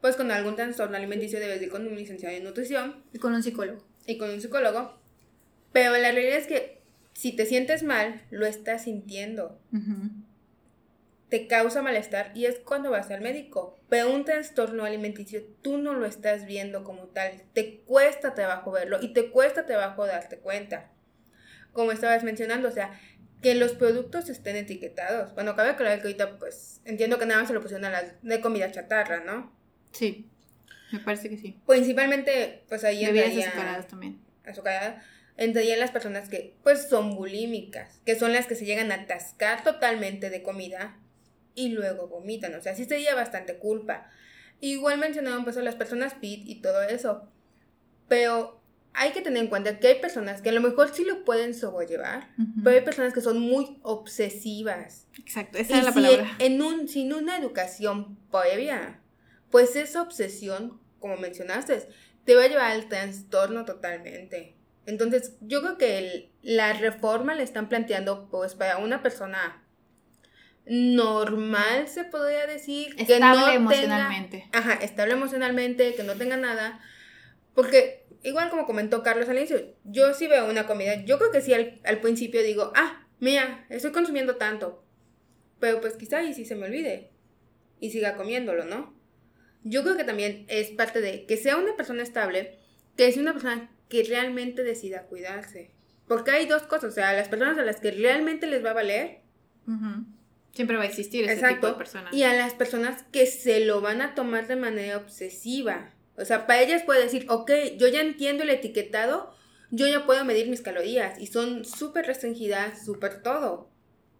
pues con algún trastorno alimenticio debes ir con un licenciado en nutrición. Y con un psicólogo. Y con un psicólogo. Pero la realidad es que si te sientes mal, lo estás sintiendo. Te causa malestar y es cuando vas al médico. Pero un trastorno alimenticio tú no lo estás viendo como tal. Te cuesta trabajo verlo y te cuesta trabajo darte cuenta como estabas mencionando, o sea, que los productos estén etiquetados. Bueno, cabe aclarar que ahorita, pues, entiendo que nada más se lo pusieron a las de comida chatarra, ¿no? Sí, me parece que sí. Principalmente, pues ahí Bebidas azucaradas también. Azucaradas. entrarían las personas que pues son bulímicas, que son las que se llegan a atascar totalmente de comida y luego vomitan, o sea, sí sería bastante culpa. Igual mencionaban pues a las personas PIT y todo eso, pero hay que tener en cuenta que hay personas que a lo mejor sí lo pueden sobrellevar, pero hay personas que son muy obsesivas. Exacto, esa es la palabra. En un, sin una educación previa, pues esa obsesión, como mencionaste, te va a llevar al trastorno totalmente. Entonces, yo creo que la reforma le están planteando, pues, para una persona normal, se podría decir. Estable que no emocionalmente. ajá, estable emocionalmente, que no tenga nada. Porque, igual como comentó Carlos al inicio, yo sí veo una comida, yo creo que sí al, al principio digo, ah, mira, estoy consumiendo tanto. Pero pues quizá y sí se me olvide. Y siga comiéndolo, ¿no? Yo creo que también es parte de que sea una persona estable, que es una persona que realmente decida cuidarse. Porque hay dos cosas, o sea, las personas a las que realmente les va a valer. Siempre va a existir ese tipo de personas. Y a las personas que se lo van a tomar de manera obsesiva. O sea, para ellas puede decir, ok, yo ya entiendo el etiquetado, yo ya puedo medir mis calorías y son súper restringidas, súper todo.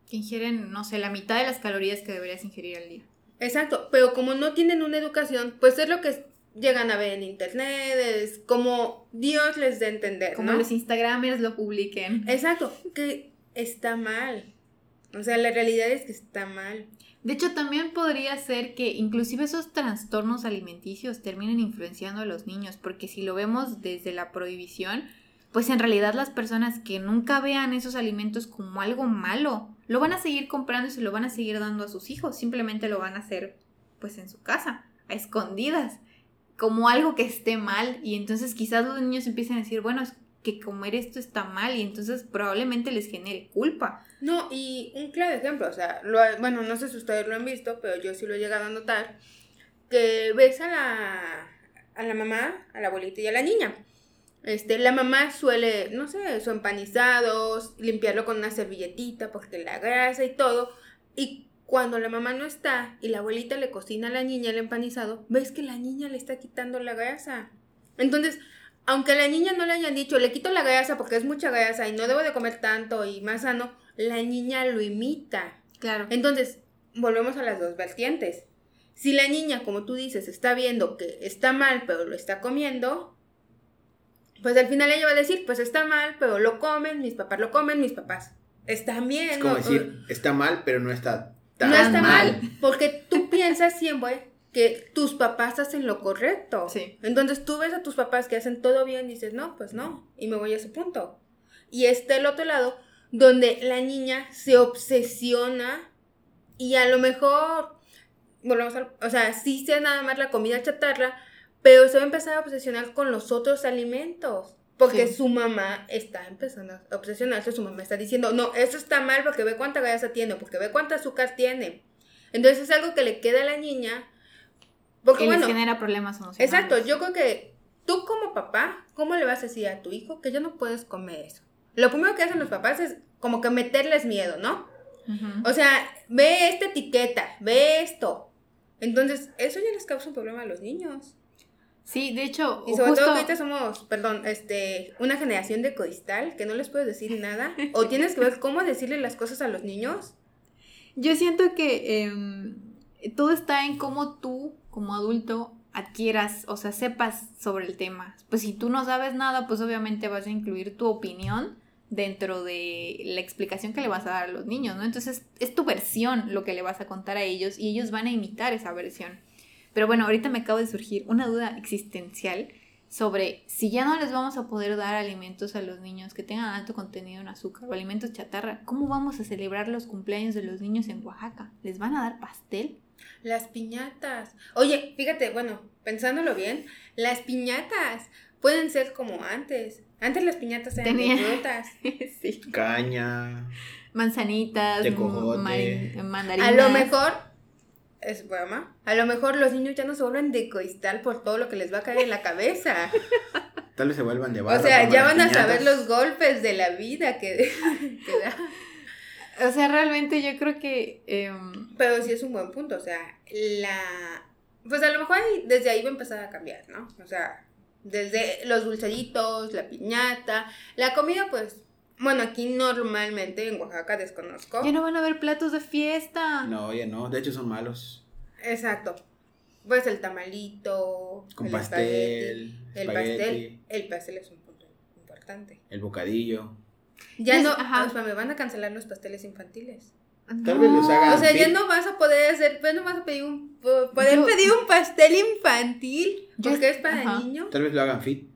Que ingieren, no sé, la mitad de las calorías que deberías ingerir al día. Exacto, pero como no tienen una educación, pues es lo que llegan a ver en internet, es como Dios les dé entender. Como los Instagramers lo publiquen. Exacto, que está mal. O sea, la realidad es que está mal. De hecho, también podría ser que inclusive esos trastornos alimenticios terminen influenciando a los niños, porque si lo vemos desde la prohibición, pues en realidad las personas que nunca vean esos alimentos como algo malo, lo van a seguir comprando y se lo van a seguir dando a sus hijos, simplemente lo van a hacer pues en su casa, a escondidas como algo que esté mal y entonces quizás los niños empiecen a decir, bueno, es que comer esto está mal y entonces probablemente les genere culpa. No, y un claro ejemplo, o sea, bueno, no sé si ustedes lo han visto, pero yo sí lo he llegado a notar, que ves a la, a la mamá, a la abuelita y a la niña. Este, la mamá suele, no sé, son empanizados, limpiarlo con una servilletita porque la grasa y todo. Y cuando la mamá no está y la abuelita le cocina a la niña el empanizado, ves que la niña le está quitando la grasa. Entonces, aunque a la niña no le hayan dicho, le quito la grasa porque es mucha grasa y no debo de comer tanto y más sano, la niña lo imita. Claro. Entonces, volvemos a las dos vertientes. Si la niña, como tú dices, está viendo que está mal, pero lo está comiendo, pues al final ella va a decir, pues está mal, pero lo comen, mis papás lo comen, mis papás están bien. Es como decir, está mal, pero no está no está mal. Porque tú piensas siempre que tus papás hacen lo correcto. Sí. Entonces tú ves a tus papás que hacen todo bien y dices, no, pues no. Y me voy a ese punto. Y está el otro lado, donde la niña se obsesiona y a lo mejor, volvemos a, o sea, sí sea nada más la comida chatarra, pero se va a empezar a obsesionar con los otros alimentos. Porque su mamá está empezando a obsesionarse, su mamá está diciendo, no, eso está mal porque ve cuánta grasa tiene, porque ve cuánta azúcar tiene. Entonces es algo que le queda a la niña. Porque y bueno, genera problemas emocionales. Exacto, yo creo que tú como papá, ¿cómo le vas a decir a tu hijo que ya no puedes comer eso? Lo primero que hacen los papás es como que meterles miedo, ¿no? O sea, ve esta etiqueta, ve esto. Entonces, eso ya les causa un problema a los niños. Sí, de hecho. Y sobre todo que ahorita somos, perdón, este, una generación de cristal que no les puedes decir nada. o tienes que ver cómo decirle las cosas a los niños. Yo siento que em, todo está en cómo tú, como adulto, adquieras, o sea, sepas sobre el tema. Pues si tú no sabes nada, pues obviamente vas a incluir tu opinión dentro de la explicación que le vas a dar a los niños, ¿no? Entonces es tu versión lo que le vas a contar a ellos y ellos van a imitar esa versión. Pero bueno, ahorita me acaba de surgir una duda existencial sobre si ya no les vamos a poder dar alimentos a los niños que tengan alto contenido en azúcar o alimentos chatarra, ¿cómo vamos a celebrar los cumpleaños de los niños en Oaxaca? ¿Les van a dar pastel? Las piñatas. Oye, fíjate, bueno, pensándolo bien, las piñatas pueden ser como antes. Antes las piñatas eran de frutas. sí. Caña. Manzanitas, mandarinas. A lo mejor es broma. A lo mejor los niños ya no se vuelven de cristal por todo lo que les va a caer en la cabeza. Tal vez se vuelvan de barro. O sea, ya van a saber los golpes de la vida que, da. O sea, realmente yo creo que... Em, Pero sí es un buen punto, o sea, la... Pues a lo mejor desde ahí va a empezar a cambiar, ¿no? O sea, Desde los dulceditos, la piñata, la comida, pues, bueno, aquí normalmente en Oaxaca desconozco. Ya no van a haber platos de fiesta. No, ya no, de hecho son malos. Exacto. Pues el tamalito, Con el pastel, espagueti, el espagueti. pastel, el pastel es un punto importante. El bocadillo. Ya Pues, no, ajá. o sea, me van a cancelar los pasteles infantiles. Tal vez los hagan. O sea, ya no vas a poder hacer, pues no vas a pedir un, po- poder Yo- pedir un pastel infantil, Yo- porque es para ajá. niños. Tal vez lo hagan fit.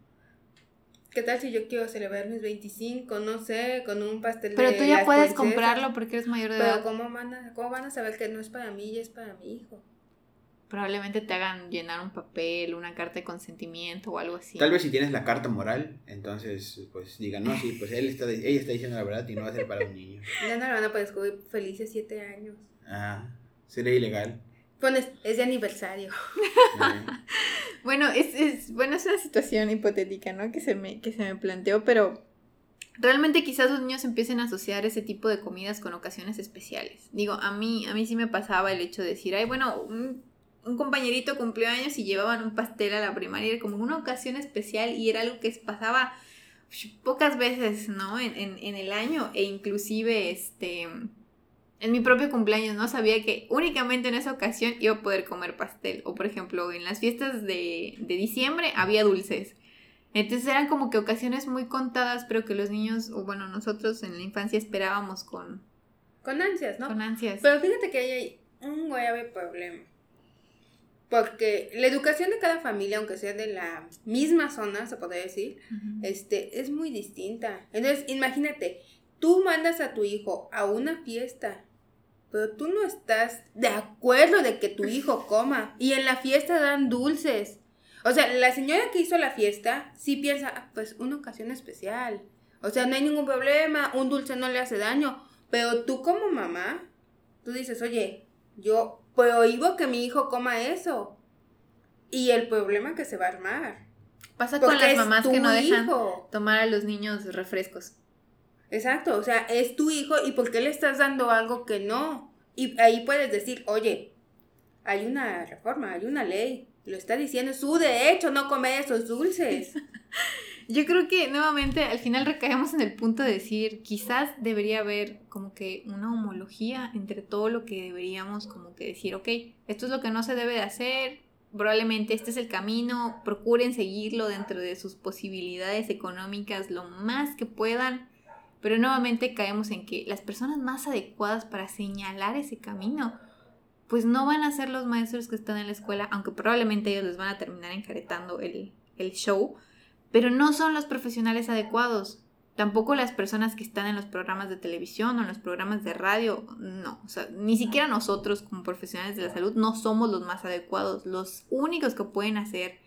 ¿Qué tal si yo quiero celebrar mis 25, no sé, con un pastel Pero de tú ya puedes princesas? comprarlo porque eres mayor de Pero edad. ¿cómo van, a, ¿cómo van a saber que no es para mí y es para mi hijo? Probablemente te hagan llenar un papel, una carta de consentimiento o algo así. Tal vez si tienes la carta moral, entonces pues digan, no, sí, pues él está, ella está diciendo la verdad y no va a ser para un niño. Ya no lo van a poder descubrir felices 7 años. Ah, sería ilegal. Pones, es de aniversario. Eh, Bueno, es, es, bueno, es una situación hipotética, ¿no? Que se me, que se me planteó, pero realmente quizás los niños empiecen a asociar ese tipo de comidas con ocasiones especiales. Digo, a mí, a mí sí me pasaba el hecho de decir, ay, bueno, un, un compañerito cumplió años y llevaban un pastel a la primaria, era como una ocasión especial y era algo que pasaba pocas veces, ¿no? En, en, en el año e inclusive, este... En mi propio cumpleaños, ¿no? Sabía que únicamente en esa ocasión iba a poder comer pastel. O por ejemplo, en las fiestas de, de diciembre había dulces. Entonces eran como que ocasiones muy contadas, pero que los niños, o bueno, nosotros en la infancia esperábamos con, Con ansias, ¿no? con ansias. Pero fíjate que ahí hay un grave problema. Porque la educación de cada familia, aunque sea de la misma zona, se podría decir, este, es muy distinta. Entonces, imagínate, tú mandas a tu hijo a una fiesta, pero tú no estás de acuerdo de que tu hijo coma. Y en la fiesta dan dulces. O sea, la señora que hizo la fiesta sí piensa, "Ah, pues una ocasión especial. O sea, no hay ningún problema, un dulce no le hace daño. Pero tú como mamá, tú dices, oye, yo prohíbo que mi hijo coma eso. Y el problema que se va a armar. Pasa con las mamás que no dejan hijo. tomar a los niños refrescos. Exacto, o sea, es tu hijo y ¿por qué le estás dando algo que no? Y ahí puedes decir, oye, hay una reforma, hay una ley, lo está diciendo, es su derecho no comer esos dulces. Yo creo que nuevamente al final recaemos en el punto de decir, quizás debería haber como que una homología entre todo lo que deberíamos como que decir, ok, esto es lo que no se debe de hacer, probablemente este es el camino, procuren seguirlo dentro de sus posibilidades económicas lo más que puedan, pero nuevamente caemos en que las personas más adecuadas para señalar ese camino, pues no van a ser los maestros que están en la escuela, aunque probablemente ellos les van a terminar encaretando el, el show, pero no son los profesionales adecuados. Tampoco las personas que están en los programas de televisión o en los programas de radio, no. O sea, ni siquiera nosotros como profesionales de la salud no somos los más adecuados. Los únicos que pueden hacer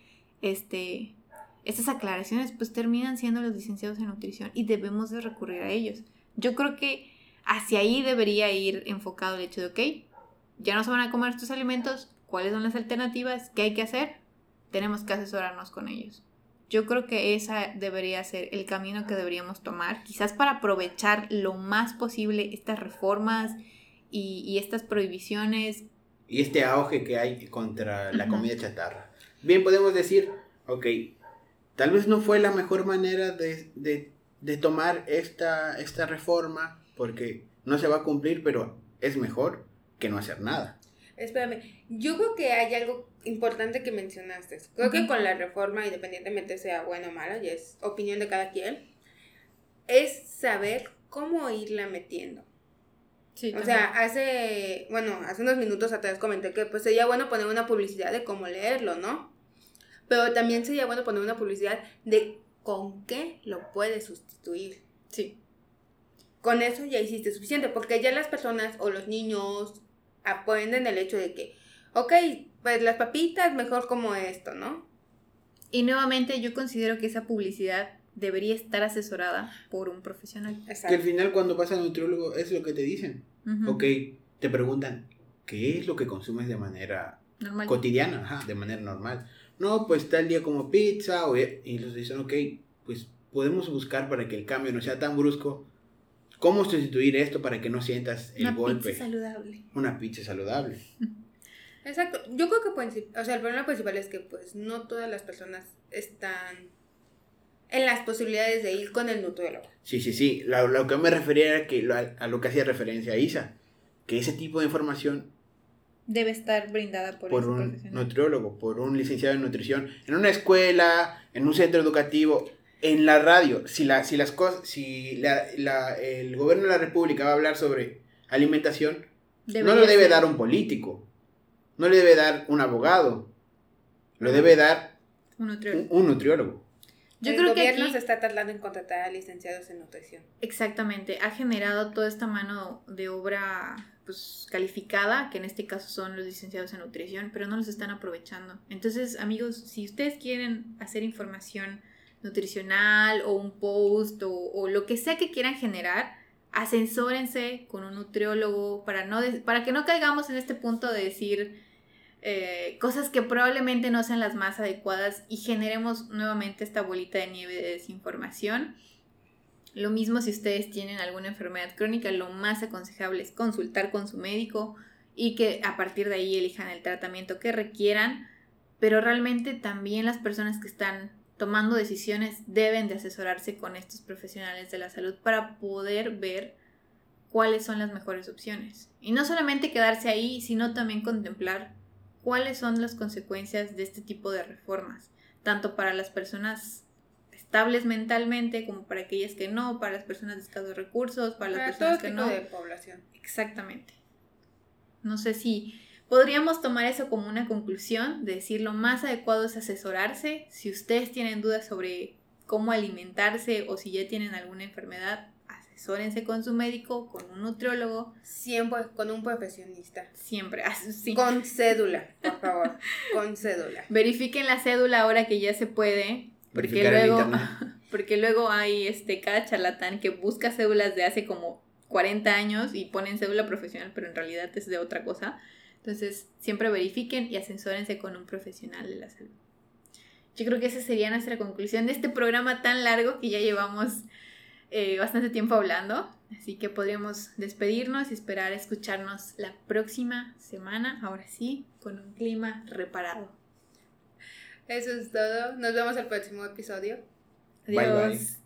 este, estas aclaraciones pues terminan siendo los licenciados en nutrición y debemos de recurrir a ellos. Yo creo que hacia ahí debería ir enfocado el hecho de, ok, ya no se van a comer estos alimentos, ¿cuáles son las alternativas? ¿Qué hay que hacer? Tenemos que asesorarnos con ellos. Yo creo que esa debería ser el camino que deberíamos tomar, quizás para aprovechar lo más posible estas reformas y, y estas prohibiciones. Y este auge que hay contra la comida chatarra. Bien, podemos decir, ok, tal vez no fue la mejor manera de, de- de tomar esta, esta reforma porque no se va a cumplir, pero es mejor que no hacer nada. Espérame, yo creo que hay algo importante que mencionaste. Creo que con la reforma, independientemente sea bueno o malo, y es opinión de cada quien, es saber cómo irla metiendo. Sí, O sea, hace, bueno, hace unos minutos atrás comenté que pues sería bueno poner una publicidad de cómo leerlo, ¿no? Pero también sería bueno poner una publicidad de con qué lo puedes sustituir. sí. Con eso ya hiciste suficiente, porque ya las personas o los niños aprenden el hecho de que, ok, pues las papitas mejor como esto, ¿no? Y nuevamente yo considero que esa publicidad debería estar asesorada por un profesional. Que al final cuando vas al nutriólogo es lo que te dicen. Ujú. Ok, te preguntan, ¿qué es lo que consumes de manera Normal. cotidiana? Ajá, de manera normal. No, pues tal día como pizza, o, y los dicen, ok, pues podemos buscar para que el cambio no sea tan brusco. ¿Cómo sustituir esto para que no sientas el Una golpe? pizza saludable. Una pizza saludable. Exacto. Yo creo que o sea, el problema principal es que pues no todas las personas están en las posibilidades de ir con el nutriólogo. Sí, sí, sí. Lo, que me refería era que a, lo que hacía referencia a Isa, que ese tipo de información debe estar brindada por, por un nutriólogo, por un licenciado en nutrición, en una escuela, en un centro educativo, en la radio. Si la, si las cosas, si la, el gobierno de la República va a hablar sobre alimentación, no lo debe dar un político, no le debe dar un abogado, lo debe dar un nutriólogo. Yo el creo gobierno que se está tardando en contratar a licenciados en nutrición. Exactamente, ha generado toda esta mano de obra pues calificada, que en este caso son los licenciados en nutrición, pero no los están aprovechando. Entonces, amigos, si ustedes quieren hacer información nutricional o un post o, lo que sea que quieran generar, asensórense con un nutriólogo para, no para que no caigamos en este punto de decir eh, cosas que probablemente no sean las más adecuadas y generemos nuevamente esta bolita de nieve de desinformación. Lo mismo si ustedes tienen alguna enfermedad crónica, lo más aconsejable es consultar con su médico y que a partir de ahí elijan el tratamiento que requieran, pero realmente también las personas que están tomando decisiones deben de asesorarse con estos profesionales de la salud para poder ver cuáles son las mejores opciones. Y no solamente quedarse ahí, sino también contemplar cuáles son las consecuencias de este tipo de reformas, tanto para las personas estables mentalmente como para aquellas que no, para las personas de escasos recursos, para las personas que no. de población. Exactamente. No sé si podríamos tomar eso como una conclusión, de decir lo más adecuado es asesorarse. Si ustedes tienen dudas sobre cómo alimentarse o si ya tienen alguna enfermedad, asesórense con su médico, con un nutriólogo. Siempre con un profesionista. Siempre, ah, Con cédula, por favor, con cédula. Verifiquen la cédula ahora que ya se puede, porque luego, porque luego hay este cada charlatán que busca cédulas de hace como 40 años y ponen cédula profesional, pero en realidad es de otra cosa. Entonces, siempre verifiquen y asesórense con un profesional de la salud. Yo creo que esa sería nuestra conclusión de este programa tan largo que ya llevamos eh, bastante tiempo hablando, así que podríamos despedirnos y esperar escucharnos la próxima semana, ahora sí, con un clima reparado. Eso es todo, nos vemos el próximo episodio. Adiós.